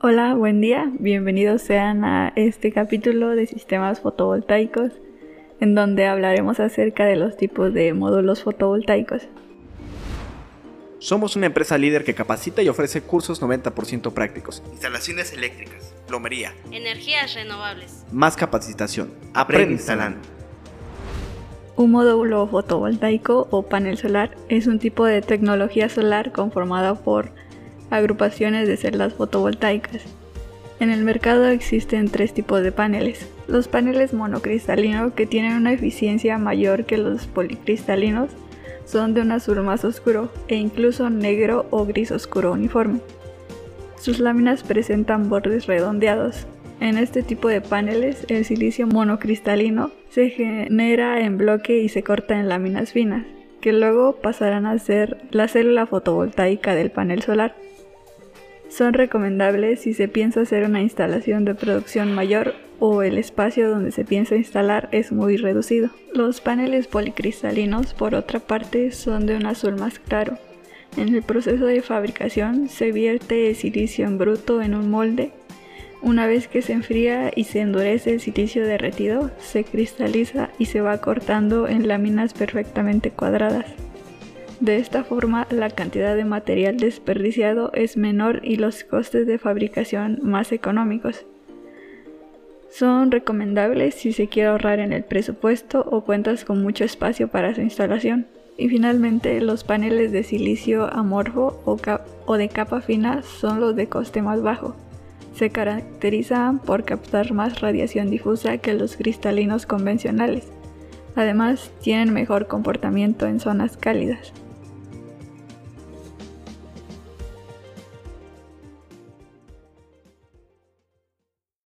Hola, buen día. Bienvenidos sean a este capítulo de sistemas fotovoltaicos, en donde hablaremos acerca de los tipos de módulos fotovoltaicos. Somos una empresa líder que capacita y ofrece cursos 90% prácticos. Instalaciones eléctricas, plomería, energías renovables, más capacitación. Aprende instalando. Un módulo fotovoltaico o panel solar es un tipo de tecnología solar conformada por agrupaciones de celdas fotovoltaicas. En el mercado existen tres tipos de paneles. Los paneles monocristalinos, que tienen una eficiencia mayor que los policristalinos, son de un azul más oscuro e incluso negro o gris oscuro uniforme. Sus láminas presentan bordes redondeados. En este tipo de paneles, el silicio monocristalino se genera en bloque y se corta en láminas finas, que luego pasarán a ser la célula fotovoltaica del panel solar. Son recomendables si se piensa hacer una instalación de producción mayor o el espacio donde se piensa instalar es muy reducido. Los paneles policristalinos, por otra parte, son de un azul más claro. En el proceso de fabricación se vierte el silicio en bruto en un molde. Una vez que se enfría y se endurece el silicio derretido, se cristaliza y se va cortando en láminas perfectamente cuadradas. De esta forma, la cantidad de material desperdiciado es menor y los costes de fabricación más económicos. Son recomendables si se quiere ahorrar en el presupuesto o cuentas con mucho espacio para su instalación. Y finalmente, los paneles de silicio amorfo o, o de capa fina son los de coste más bajo. Se caracterizan por captar más radiación difusa que los cristalinos convencionales. Además, tienen mejor comportamiento en zonas cálidas.